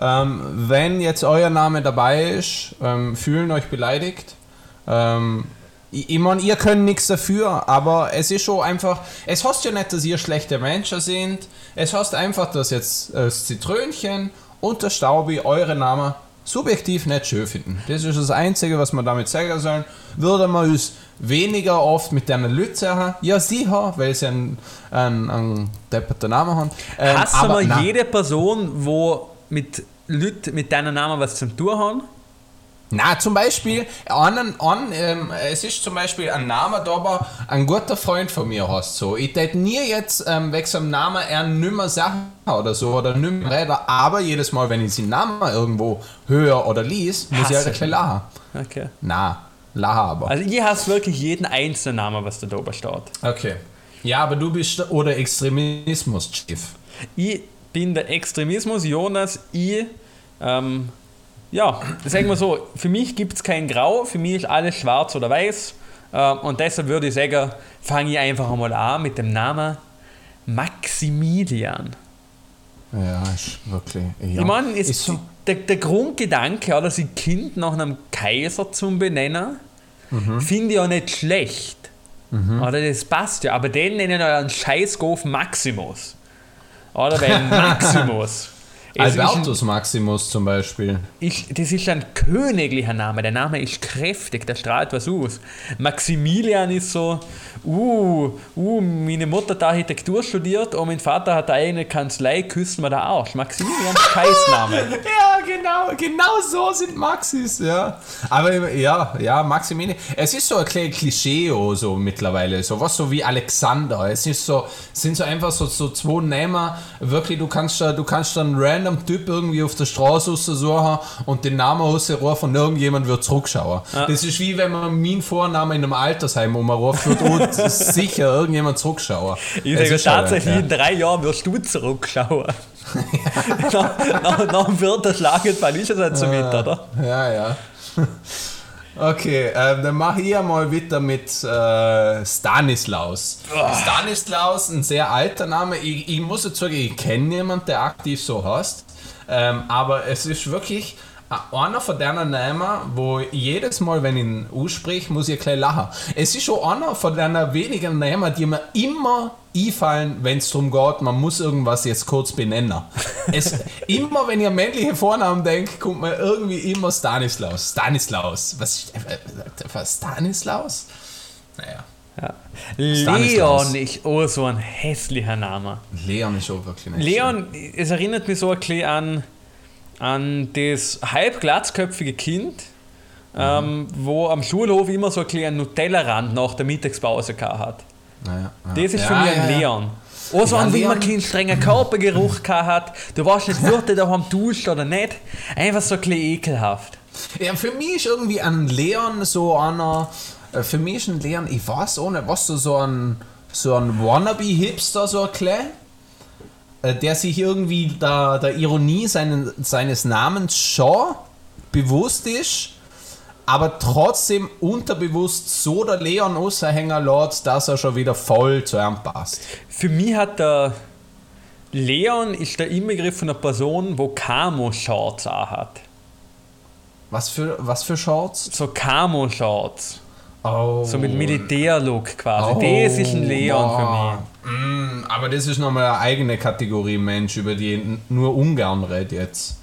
Ähm, wenn jetzt euer Name dabei ist, ähm, fühlen euch beleidigt. Ähm, ich, ich meine, ihr könnt nichts dafür, aber es ist schon einfach, es heißt ja nicht, dass ihr schlechte Menschen sind. Es heißt einfach, dass jetzt äh, das Zitrönchen und der Staubi eure Namen subjektiv nicht schön finden. Das ist das Einzige, was wir damit sagen sollen. Würde man uns weniger oft mit einer Leute sagen, ja sicher, weil sie einen, einen, einen depperten Namen haben. Ähm, Hast du aber mal nein. jede Person, wo mit Leuten mit deinem Namen was zum tun haben? Na, zum Beispiel, einen, einen, ähm, es ist zum Beispiel ein Name, der aber ein guter Freund von mir hast. So. Ich hätte nie jetzt ähm, wegen seinem Namen er nimmer sagen oder so oder nimmer reden, aber jedes Mal, wenn ich seinen Namen irgendwo höre oder lies, muss ich halt Hasse. ein bisschen lachen. Okay. Na, lachen aber. Also ihr hast wirklich jeden einzelnen Namen, was da oben steht. Okay. Ja, aber du bist der- oder Extremismus-Chief. Ich bin der Extremismus, Jonas, ich, ähm, ja, sagen wir so, für mich gibt es kein Grau, für mich ist alles schwarz oder weiß. Ähm, und deshalb würde ich sagen, fange ich einfach einmal an mit dem Namen Maximilian. Ja, ist wirklich. Ja. Ich meine, ist so. Der, der Grundgedanke, oder sein Kind nach einem Kaiser zu benennen, Mhm. finde ich ja nicht schlecht. Oder das passt ja, aber den nennen ja einen Scheißgof Maximus. Oder weil Maximus. Ist ein- Albertus Maximus zum Beispiel. ich, das ist ein königlicher Name. Der Name ist kräftig, der strahlt was aus. Maximilian ist so, uh, uh, meine Mutter hat Architektur studiert und mein Vater hat eine eigene Kanzlei, küssen wir der Arsch. Maximilian, Scheißname. Ja, genau, genau so sind Maxis, ja. Aber ja, ja, Maximilian. Es ist so ein kleines Klischee so mittlerweile, so was so wie Alexander. Es ist so, sind so einfach so, so zwei Namen, wirklich, du kannst da, du kannst dann einen random Typ irgendwie auf der Straße raussuchen und den Namen rausrufen von irgendjemand wird zurückschauen. Das ist wie wenn man meinen Vornamen in einem Altersheim umruft, wird sicher irgendjemand zurückschauen. Ich sage tatsächlich, ja. in drei Jahren wirst du zurückschauen. nach, nach, nach dem vierten Schlaganfall ist es halt so mit, oder? Ja, ja. Okay, ähm, dann mache ich mal weiter mit äh, Stanislaus. Stanislaus, ein sehr alter Name. Ich, ich muss jetzt sagen, ich kenne niemanden, der aktiv so heißt. Ähm, aber es ist wirklich äh, einer von denen Namen, wo jedes Mal, wenn ich ihn ausspreche, muss ich ein klein lachen. Es ist schon einer von den wenigen Namen, die mir immer einfallen, wenn es darum geht, man muss irgendwas jetzt kurz benennen. Es, immer wenn ich an männliche Vornamen denke, kommt mir irgendwie immer Stanislaus. Stanislaus. Was ist äh, äh, was, Stanislaus? Naja, Stanislaus. Leon ist auch so ein hässlicher Name. Leon ist auch wirklich nicht Leon, es erinnert mich so ein bisschen an, an das halb glatzköpfige Kind, ähm, wo am Schulhof immer so ein kleinen Nutella-Rand nach der Mittagspause gehabt hat. Naja, ja. Das ist für Ja, mich ein ja, ja. Leon. Auch so Ja, ein, wie man keinen strengen Körpergeruch gehabt hat. Du weißt nicht, wird der daheim duscht oder nicht. Einfach so ein bisschen ekelhaft. Ja, für mich ist irgendwie ein Leon so einer. äh, Für mich ist ein Leon, ich weiß nicht, was so, so ein, so ein Wannabe-Hipster, so ein klein, der sich irgendwie der, der Ironie seinen, seines Namens schon bewusst ist, aber trotzdem unterbewusst so der Leon aushängen lässt, dass er schon wieder voll zu ihm passt. Für mich hat der Leon ist der Inbegriff von einer Person, wo Camo-Shorts auch hat. Was für, was für Shorts? So Camo-Shorts. Oh. So mit Militärlook quasi. Oh, das ist ein Leon boah. Mm, aber das ist nochmal eine eigene Kategorie Mensch, über die nur ungern rede jetzt.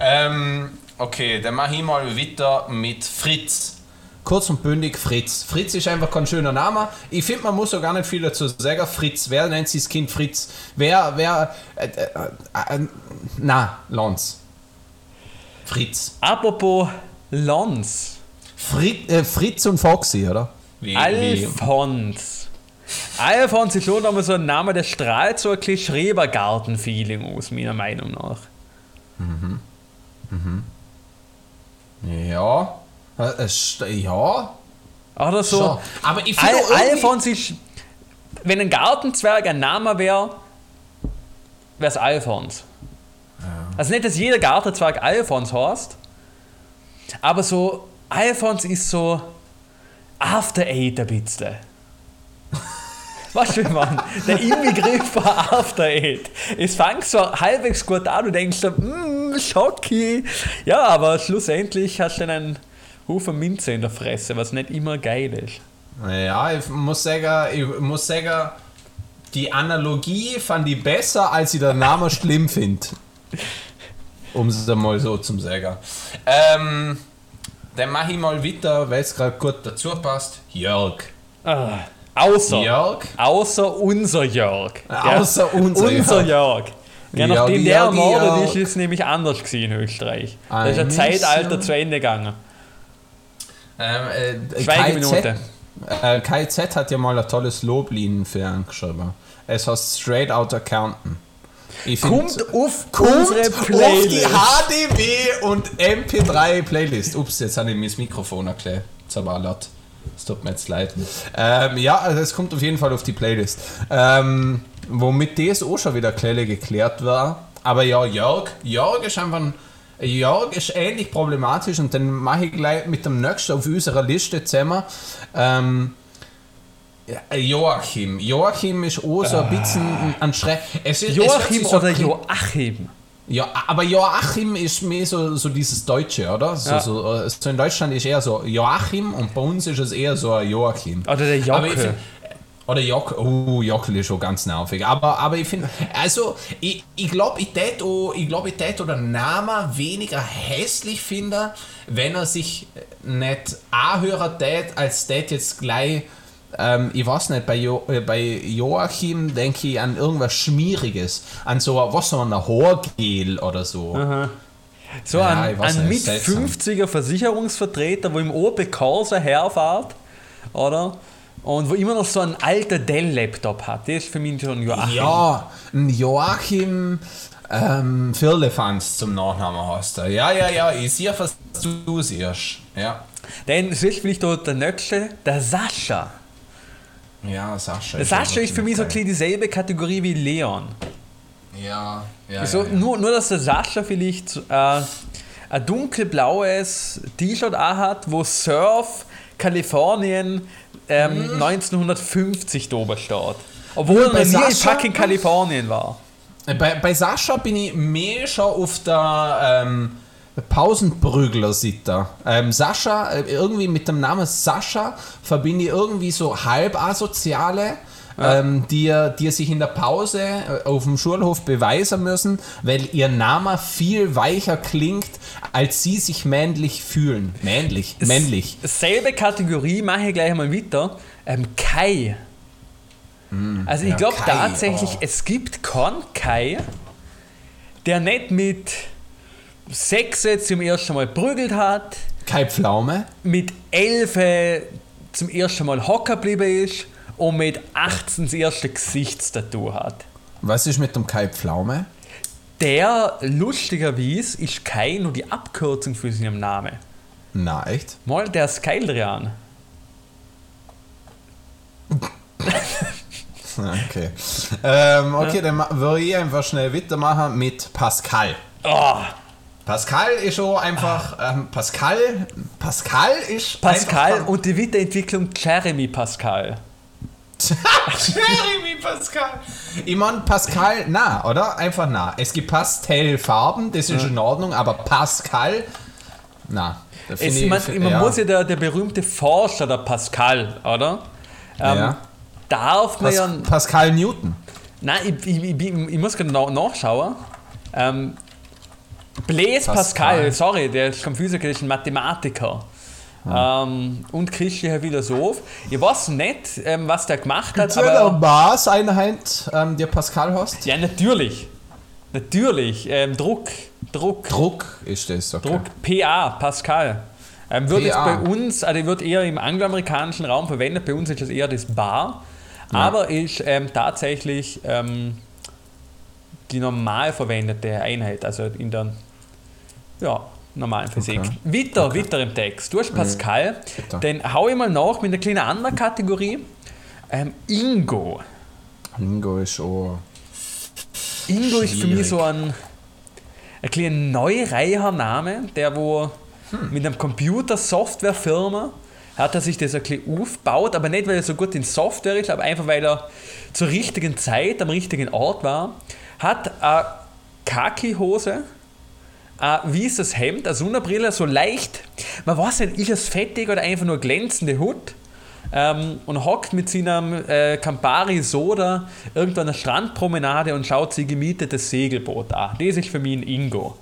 Ähm, okay, dann mache ich mal weiter mit Fritz. Kurz und bündig Fritz. Fritz ist einfach kein schöner Name. Ich finde, man muss auch gar nicht viel dazu sagen. Fritz, wer nennt sich das Kind Fritz? Wer, wer, äh, äh, äh, na, Lons. Fritz. für mich. Apropos Lons. Frit, äh, Fritz und Foxy, oder? Wie, Alfons. Alfons ist schon nochmal so ein Name, der strahlt so ein bisschen Schrebergarten-Feeling aus, meiner Meinung nach. Ja. Äh, es st- ja. Oder so. Schon. Aber ich finde Al Alfons ist. Wenn ein Gartenzwerg ein Name wäre, wäre es Alfons. Also nicht, dass jeder Gartenzwerg Alfons heißt, aber so, Alfons ist so After Eight ein bisschen. Weißt du, wie man? Der Inbegriff von After Eight. Es fängt so halbwegs gut an, du denkst so, mmm, Schocki. Ja, aber schlussendlich hast du einen Haufen Minze in der Fresse, was nicht immer geil ist. Ja, ich muss sagen, ich muss sagen, die Analogie fand ich besser, als ich den Namen schlimm finde. Um es mal so zu sagen. Ähm, dann mache ich mal weiter, weil es gerade gut dazu passt. Jörg. Ah, außer, Jörg? außer unser Jörg. Außer unser unser Jörg. Ja, nachdem der ermordet Jörg. ist, ist es nämlich anders gewesen in Österreich. Da ist ein Zeitalter zu Ende gegangen. Ähm, äh, Schweigeminute. KZ, äh, KZ hat ja mal ein tolles Loblied für ihn geschrieben. Es heißt Straight Outta Compton. Ich Kommt auf unsere auf die Playlist. HDW und MP3 Playlist. Ups, jetzt habe ich mir das Mikrofon erklärt. Zaballert. Es tut mir jetzt leid. Ähm, ja, also es kommt auf jeden Fall auf die Playlist. Ähm, womit das auch schon wieder Klelle geklärt war. Aber ja, Jörg, Jörg ist einfach ein. Jörg ist ähnlich problematisch und dann mache ich gleich mit dem nächsten auf unserer Liste zusammen. Ähm, Joachim. Joachim ist auch so ein bisschen ein- hört Joachim so oder Joachim? ja, aber Joachim ist mehr so, so dieses Deutsche, oder? So, Ja. so, äh, so in Deutschland ist eher so Joachim und bei uns ist es eher so Joachim. Oder der Aber ich Jocke. find- Oder Jock, oh, Jockel ist schon ganz nervig. Aber, aber ich finde, also, ich, ich glaube, ich tät auch, ich glaube, ich tät oder Name weniger hässlich finde, wenn er sich nicht anhören tät, als tät jetzt gleich, ähm, ich weiß nicht, bei, jo, äh, bei Joachim denke ich an irgendwas Schmieriges. An so, was so ein Haargel oder so. So Ja, ein, ein mit seltsam. 50er Versicherungsvertreter, wo im Opel Corsa herfährt, oder? Und wo immer noch so ein alter Dell-Laptop hat. Das ist für mich schon Joachim. Ja, ein Joachim ähm, Firlefanz zum Nachnamen hast du. Ja, ja, ja, ich sehe, was du siehst. Ja. Dann ist vielleicht auch der nächste, der Sascha. Ja, Sascha. Sascha ist für mich so ein bisschen dieselbe Kategorie wie Leon. Ja, ja. So, ja, ja. Nur, nur, dass der Sascha vielleicht äh, ein dunkelblaues T-Shirt hat, wo Surf Kalifornien ähm, 1950 drüber steht. Obwohl er bei noch nie in fucking Kalifornien war. Bei, bei Sascha bin ich mehr schon auf der ähm, Pausenbrügler-Sitter. Ähm, Sascha, äh, irgendwie mit dem Namen Sascha verbinde ich irgendwie so halbasoziale, ähm, die, die sich in der Pause äh, auf dem Schulhof beweisen müssen, weil ihr Name viel weicher klingt, als sie sich männlich fühlen. Männlich, männlich. Selbe Kategorie mache ich gleich mal weiter. Ähm, Kai. Also ich ja, glaube tatsächlich, oh. es gibt keinen Kai, der nicht mit Sechse zum ersten Mal prügelt hat, Kai Pflaume. mit Elfe zum ersten Mal hocker geblieben ist und mit 18 das erste Gesichtstattoo hat. Was ist mit dem Kai Pflaume? Der, lustigerweise, ist Kai nur die Abkürzung für seinen Namen. Na, echt? Mal der Skyldrian. Okay. Ähm, okay, dann ma- würde ich einfach schnell weitermachen mit Pascal. Oh, Pascal ist schon einfach. Ähm, Pascal. Pascal ist. Pascal und die Weiterentwicklung Jeremy Pascal. Jeremy Pascal. Ich meine, Pascal, na, oder? Einfach na. Es gibt Pastellfarben, das ist in Ordnung, aber Pascal, na. Es, ich- man find- man ja. muss ja der, der berühmte Forscher, der Pascal, oder? Ähm, Ja. Darf man Pas ja. Pascal Newton. Nein, ich, ich, ich, ich muss na- nachschauen. Ähm, Blaise Pascal. Pascal. sorry, der ist kein Physiker, der ist ein Mathematiker. Ähm, und christlicher Philosoph. Ich weiß nicht, ähm, was der gemacht hat, Hat aber aber. Maßeinheit, ähm, der Pascal hast? Ja, natürlich. Natürlich. Ähm, Druck. Druck. Druck ist das, okay. Druck. PA, Pascal. Ähm, wird jetzt bei uns, also wird eher im angloamerikanischen Raum verwendet, bei uns ist es eher das Bar, aber ist ähm, tatsächlich ähm, die normal verwendete Einheit, also in der ja, normalen Physik. Okay. Weiter, weiter im Text. Du hast Pascal, Weiter. den hau ich mal nach mit einer kleinen anderen Kategorie. Ähm, Ingo. Ingo ist auch. Ingo ist für mich Schwierig. so ein, ein kleiner neureicher Name, der wo Hm. mit einem Computer-Software-Firma hat er sich das ein bisschen aufgebaut, aber nicht, weil er so gut in Software ist, aber einfach, weil er zur richtigen Zeit am richtigen Ort war. Hat eine Kaki-Hose, ein weißes Hemd, eine Sonnenbrille, so leicht, man weiß nicht, ist es fettig oder einfach nur glänzende Hut ähm, und hockt mit seinem äh, Campari Soda irgendwo an der Strandpromenade und schaut sich gemietetes Segelboot an. Das ist für mich ein Ingo.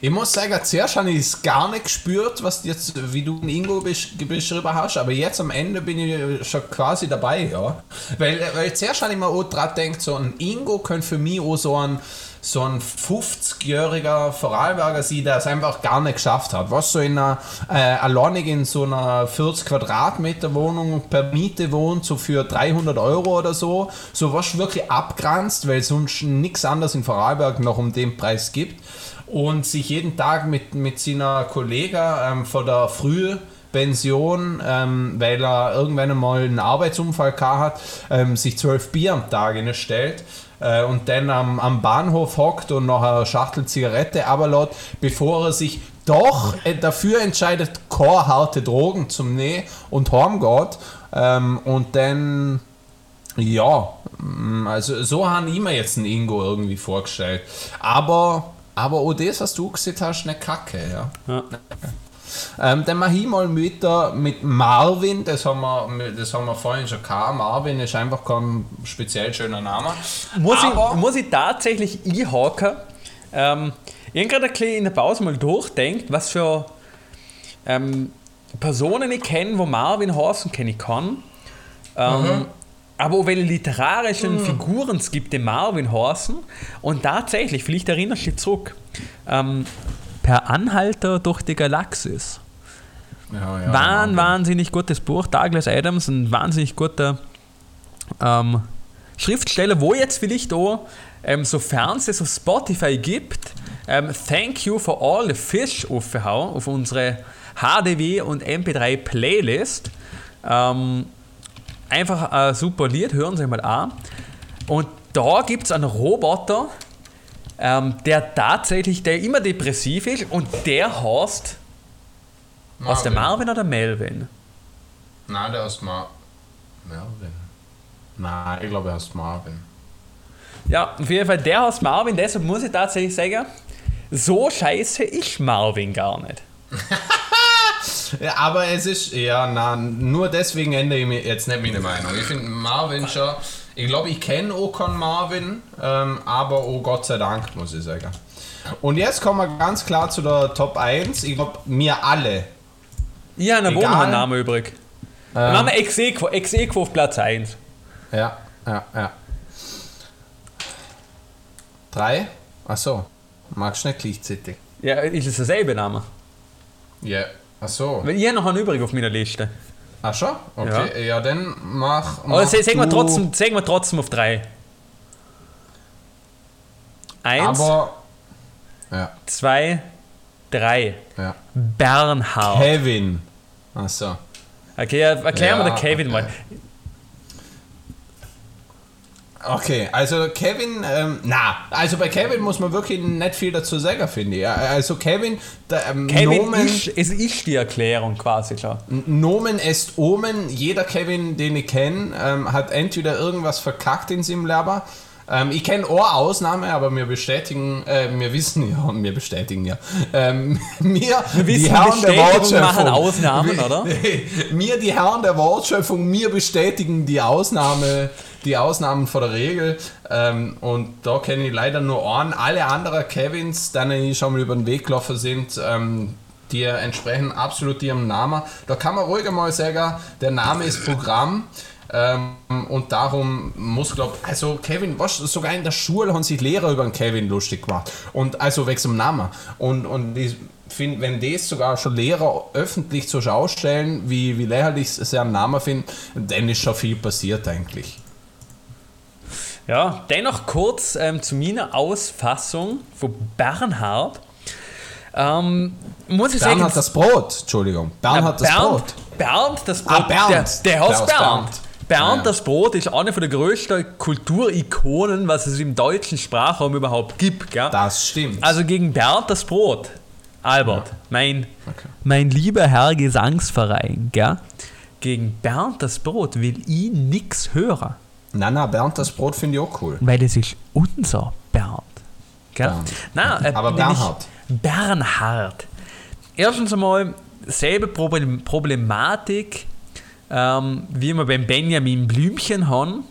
Ich muss sagen, zuerst habe ich es gar nicht gespürt, was jetzt, wie du Ingo besch beschrieben hast, aber jetzt am Ende bin ich schon quasi dabei, ja. Weil, weil zuerst habe ich mir auch dran gedacht, so ein Ingo könnte für mich auch so ein, so ein 50-jähriger Vorarlberger sein, der es einfach gar nicht geschafft hat. Was so in einer, äh, alleinig in so einer 40 Quadratmeter Wohnung per Miete wohnt, so für 300 Euro oder so, so was wirklich abgrenzt, weil sonst nichts anderes in Vorarlberg noch um den Preis gibt und sich jeden Tag mit, mit seiner Kollegin ähm, von der Frühpension, ähm, weil er irgendwann einmal einen Arbeitsunfall gehabt hat, ähm, sich zwölf Bier am Tag stellt und dann am, am Bahnhof hockt und noch eine Schachtel Zigarette ablässt, bevor er sich doch äh, dafür entscheidet, keine harte Drogen zum Nehmen und heimgeht ähm, und dann ja, mm, also so haben ich mir jetzt einen Ingo irgendwie vorgestellt. Aber, aber auch das, was du gesehen hast, nicht kacke, ja. Ja. Ähm, dann mache ich mal weiter mit Marvin, das haben, wir, das haben wir vorhin schon gehabt. Marvin ist einfach kein speziell schöner Name. Muss, Aber- ich, muss ich tatsächlich einhaken? Ähm, ich habe gerade ein bisschen in der Pause mal durchdenkt, was für ähm, Personen ich kenne, wo Marvin heißen, kenne ich kann. Ähm, Aber auch welche literarischen Figuren es gibt, die Marvin heißen. Und tatsächlich, vielleicht erinnerst du dich zurück, ähm, per Anhalter durch die Galaxis. Ja, ja, Wahn, Marvin. wahnsinnig gutes Buch. Douglas Adams, ein wahnsinnig guter ähm, Schriftsteller, wo jetzt vielleicht auch, ähm, sofern es es auf Spotify gibt, ähm, Thank you for all the fish aufhauen auf unsere HDW und MP3 Playlist. Ähm, einfach ein super Lied, hören Sie mal an. Und da gibt es einen Roboter, ähm, der tatsächlich, der immer depressiv ist und der heißt, was der Marvin oder Melvin? Nein, der heißt Mar Marvin. Nein, ich glaube, er heißt Marvin. Ja, auf jeden Fall, der heißt Marvin, deshalb muss ich tatsächlich sagen, so scheiße ist Marvin gar nicht. Ja, aber es ist, ja, na, nur deswegen ändere ich mir jetzt nicht meine Meinung. Ich finde Marvin schon, ich glaube, ich kenne keinen Marvin, ähm, aber oh Gott sei Dank, muss ich sagen. Und jetzt kommen wir ganz klar zu der Top 1. Ich glaube, wir alle. Ich habe einen Egal. Wohnheimnamen übrig. Dann machen wir ex equo ex equo auf Platz 1. Ja, ja, ja. Drei? Achso, magst du nicht gleichzeitig? Ja, ist es derselbe Name? Ja. Achso. Weil ich habe noch einen übrig auf meiner Liste. Ach schon? Okay, ja, dann mach. Aber mach sagen wir, trotzdem, sagen wir trotzdem auf 3. Eins, Aber. Ja, zwei, drei. ja. Bernhard. Kevin. Achso. Okay, ja, erklären wir Ja, den Kevin okay. mal. Okay, also Kevin, ähm, na, also bei Kevin muss man wirklich nicht viel dazu sagen, finde ich. Also Kevin, der, ähm, Kevin Nomen, ist, es ist die Erklärung quasi schon. Nomen est Omen. Jeder Kevin, den ich kenne, ähm, hat entweder irgendwas verkackt in seinem Leben Ähm, ich kenne eine Ausnahme, aber wir bestätigen, äh, wir wissen ja, wir bestätigen ja. Ähm, wir, Wir wissen, die Herren der Wortschöpfung, machen Ausnahmen, oder? wir, die Herren der Wortschöpfung, wir bestätigen die Ausnahme, die Ausnahmen von der Regel. Ähm, und da kenne ich leider nur einen. Alle anderen Kevins, ich schon mal über den Weg gelaufen sind, ähm, die entsprechen absolut ihrem Namen. Da kann man ruhig mal sagen, der Name ist Programm. Ähm, und darum muss, glaub also Kevin, was, sogar in der Schule haben sich Lehrer über den Kevin lustig gemacht. Und also wegen dem Namen. Und, und ich finde, wenn das sogar schon Lehrer öffentlich zur Schau stellen, wie, wie lächerlich sie am Namen finden, dann ist schon viel passiert eigentlich. Ja, dennoch kurz ähm, zu meiner Ausfassung von Bernhard. Ähm, muss ich sagen, Bernhard das Brot, Entschuldigung. Bernhard das Bernd, Brot. Bernd das Brot. Ah, Bernd. Der, der heißt Bernd. Bernd. Bernd Ja. das Brot ist eine von der größten Kulturikonen, was es im deutschen Sprachraum überhaupt gibt. Gell? Das stimmt. Also gegen Bernd das Brot. Albert, mein, Okay. mein lieber Herr Gesangsverein, gell? gegen Bernd das Brot will ich nix hören, na, na, Bernd das Brot finde ich auch cool. weil es ist unser Bernd. Gell? Bernd. Na, äh, Aber Bernhard. Bernhard. Erstens einmal selbe Problem, Problematik, ähm, wie wir beim Benjamin Blümchen haben.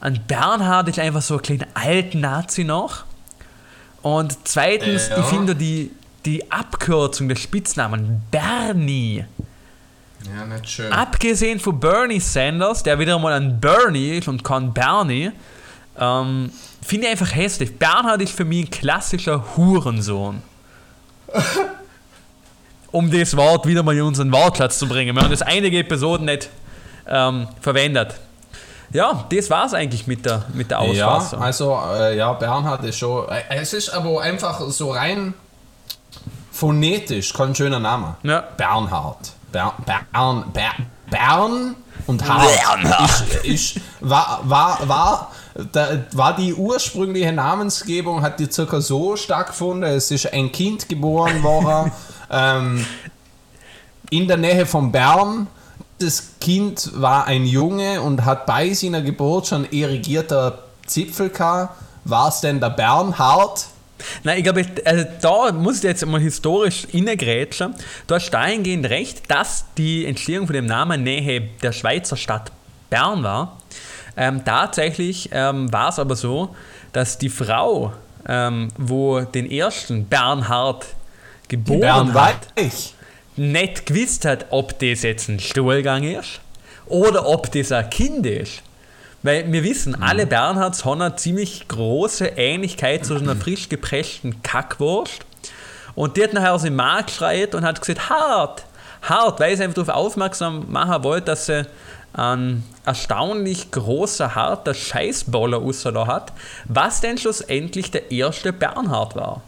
Ein Bernhard ist einfach so ein kleiner alten Nazi noch. Und zweitens, Ja. ich finde die, die Abkürzung des Spitznamen Bernie, Ja, nicht schön. abgesehen von Bernie Sanders, der wieder mal ein Bernie ist und kein Bernie, ähm, finde ich einfach hässlich. Bernhard ist für mich ein klassischer Hurensohn. um das Wort wieder mal in unseren Wortschatz zu bringen. Wir haben das einige Episoden nicht ähm, verwendet. Ja, das war es eigentlich mit der, mit der Ja, Ausfassung. also äh, ja, Bernhard ist schon. Äh, es ist aber einfach so rein phonetisch kein schöner Name. Ja. Bernhard. Ber, Bern, Ber, Bern und Hart. Bernhard. Ist, ist, war, war, war, da, war die ursprüngliche Namensgebung, hat die circa so stattgefunden. Es ist ein Kind geboren worden ähm, in der Nähe von Bern. Das Kind war ein Junge und hat bei seiner Geburt schon irrigierter Zipfel gehabt. War es denn der Bernhard? Nein, ich glaube, also da muss ich jetzt mal historisch innegrätschen. Du hast dahingehend recht, dass die Entstehung von dem Namen Nähe der Schweizer Stadt Bern war. Ähm, tatsächlich ähm, war es aber so, dass die Frau, ähm, wo den ersten Bernhard geboren Bern hat, nicht gewusst hat, ob das jetzt ein Stuhlgang ist oder ob das ein Kind ist. Weil wir wissen, alle Bernhards haben eine ziemlich große Ähnlichkeit zu einer frisch gepressten Kackwurst. Und die hat nachher aus dem Markt geschreit und hat gesagt, hart, hart, weil sie einfach darauf aufmerksam machen wollte, dass sie ein erstaunlich großer, harter Scheißboller raus da hat, was denn schlussendlich der erste Bernhard war.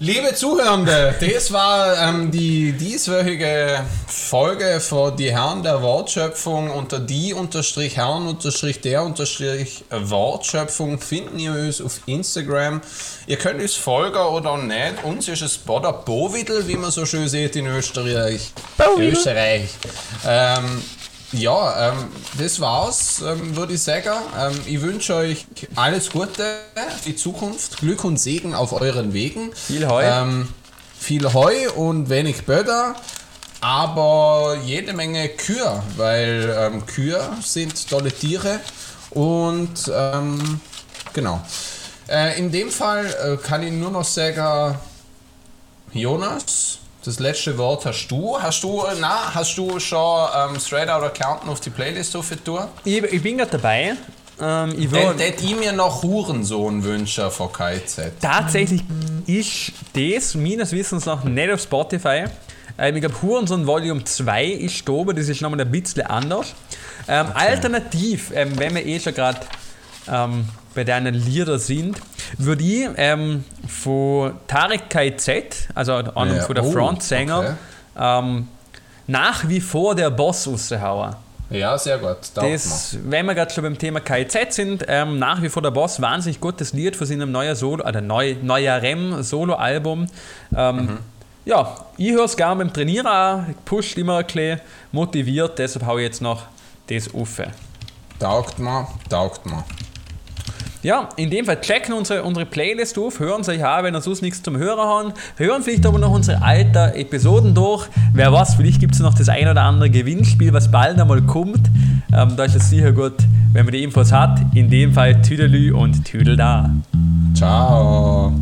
Liebe Zuhörende, das war ähm, die dieswöchige Folge von Die Herren der Wortschöpfung. Unter die unterstrich Herren unterstrich der unterstrich Wortschöpfung finden ihr uns auf Instagram. Ihr könnt uns folgen oder nicht. Uns ist es Boder Bovidel, wie man so schön sieht in Österreich. Bovidel. Österreich. Ähm, ja, ähm, das war's, ähm, würde ich sagen. Ähm, ich wünsche euch alles Gute für die Zukunft, Glück und Segen auf euren Wegen. Viel Heu. Ähm, viel Heu und wenig Böder, aber jede Menge Kühe, weil ähm, Kühe sind tolle Tiere und ähm, genau. Äh, in dem Fall äh, kann ich nur noch sagen, Jonas, das letzte Wort hast du. Hast du, na, hast du schon ähm, Straight Outta Compton auf die Playlist aufgetan? Ich, ich bin gerade dabei. Ähm, ich will, hätte ich mir noch Hurensohn wünschen von KZ. Tatsächlich ist das meines Wissens nach nicht auf Spotify. Ähm, ich glaube, Hurensohn Volume 2 ist da, aber das ist nochmal ein bisschen anders. Ähm, Alternativ, ähm, wenn wir eh schon gerade ähm, bei deinen Lieder sind, würde ich ähm, von Tarek KZ, also einem Ja, von der oh, Frontsänger, okay. ähm, nach wie vor der Boss raushauen. Ja, sehr gut. Das, wenn wir gerade schon beim Thema KIZ sind, ähm, nach wie vor der Boss, wahnsinnig gutes Lied für seinem neuen Solo, oder neu, neuerem Solo-Album. Ähm, Ja, ich höre es gerne beim Trainieren auch, pusht immer ein bisschen, motiviert, deshalb habe ich jetzt noch das auf. Taugt mir, taugt mir. Ja, in dem Fall checken unsere, unsere Playlist auf, hören sich auch, wenn ihr sonst nichts zum Hören haben, hören vielleicht aber noch unsere alten Episoden durch. Wer weiß, vielleicht gibt es noch das ein oder andere Gewinnspiel, was bald einmal kommt. Ähm, da ist es sicher gut, wenn man die Infos hat. In dem Fall Tüdelü und Tüdel da. Ciao.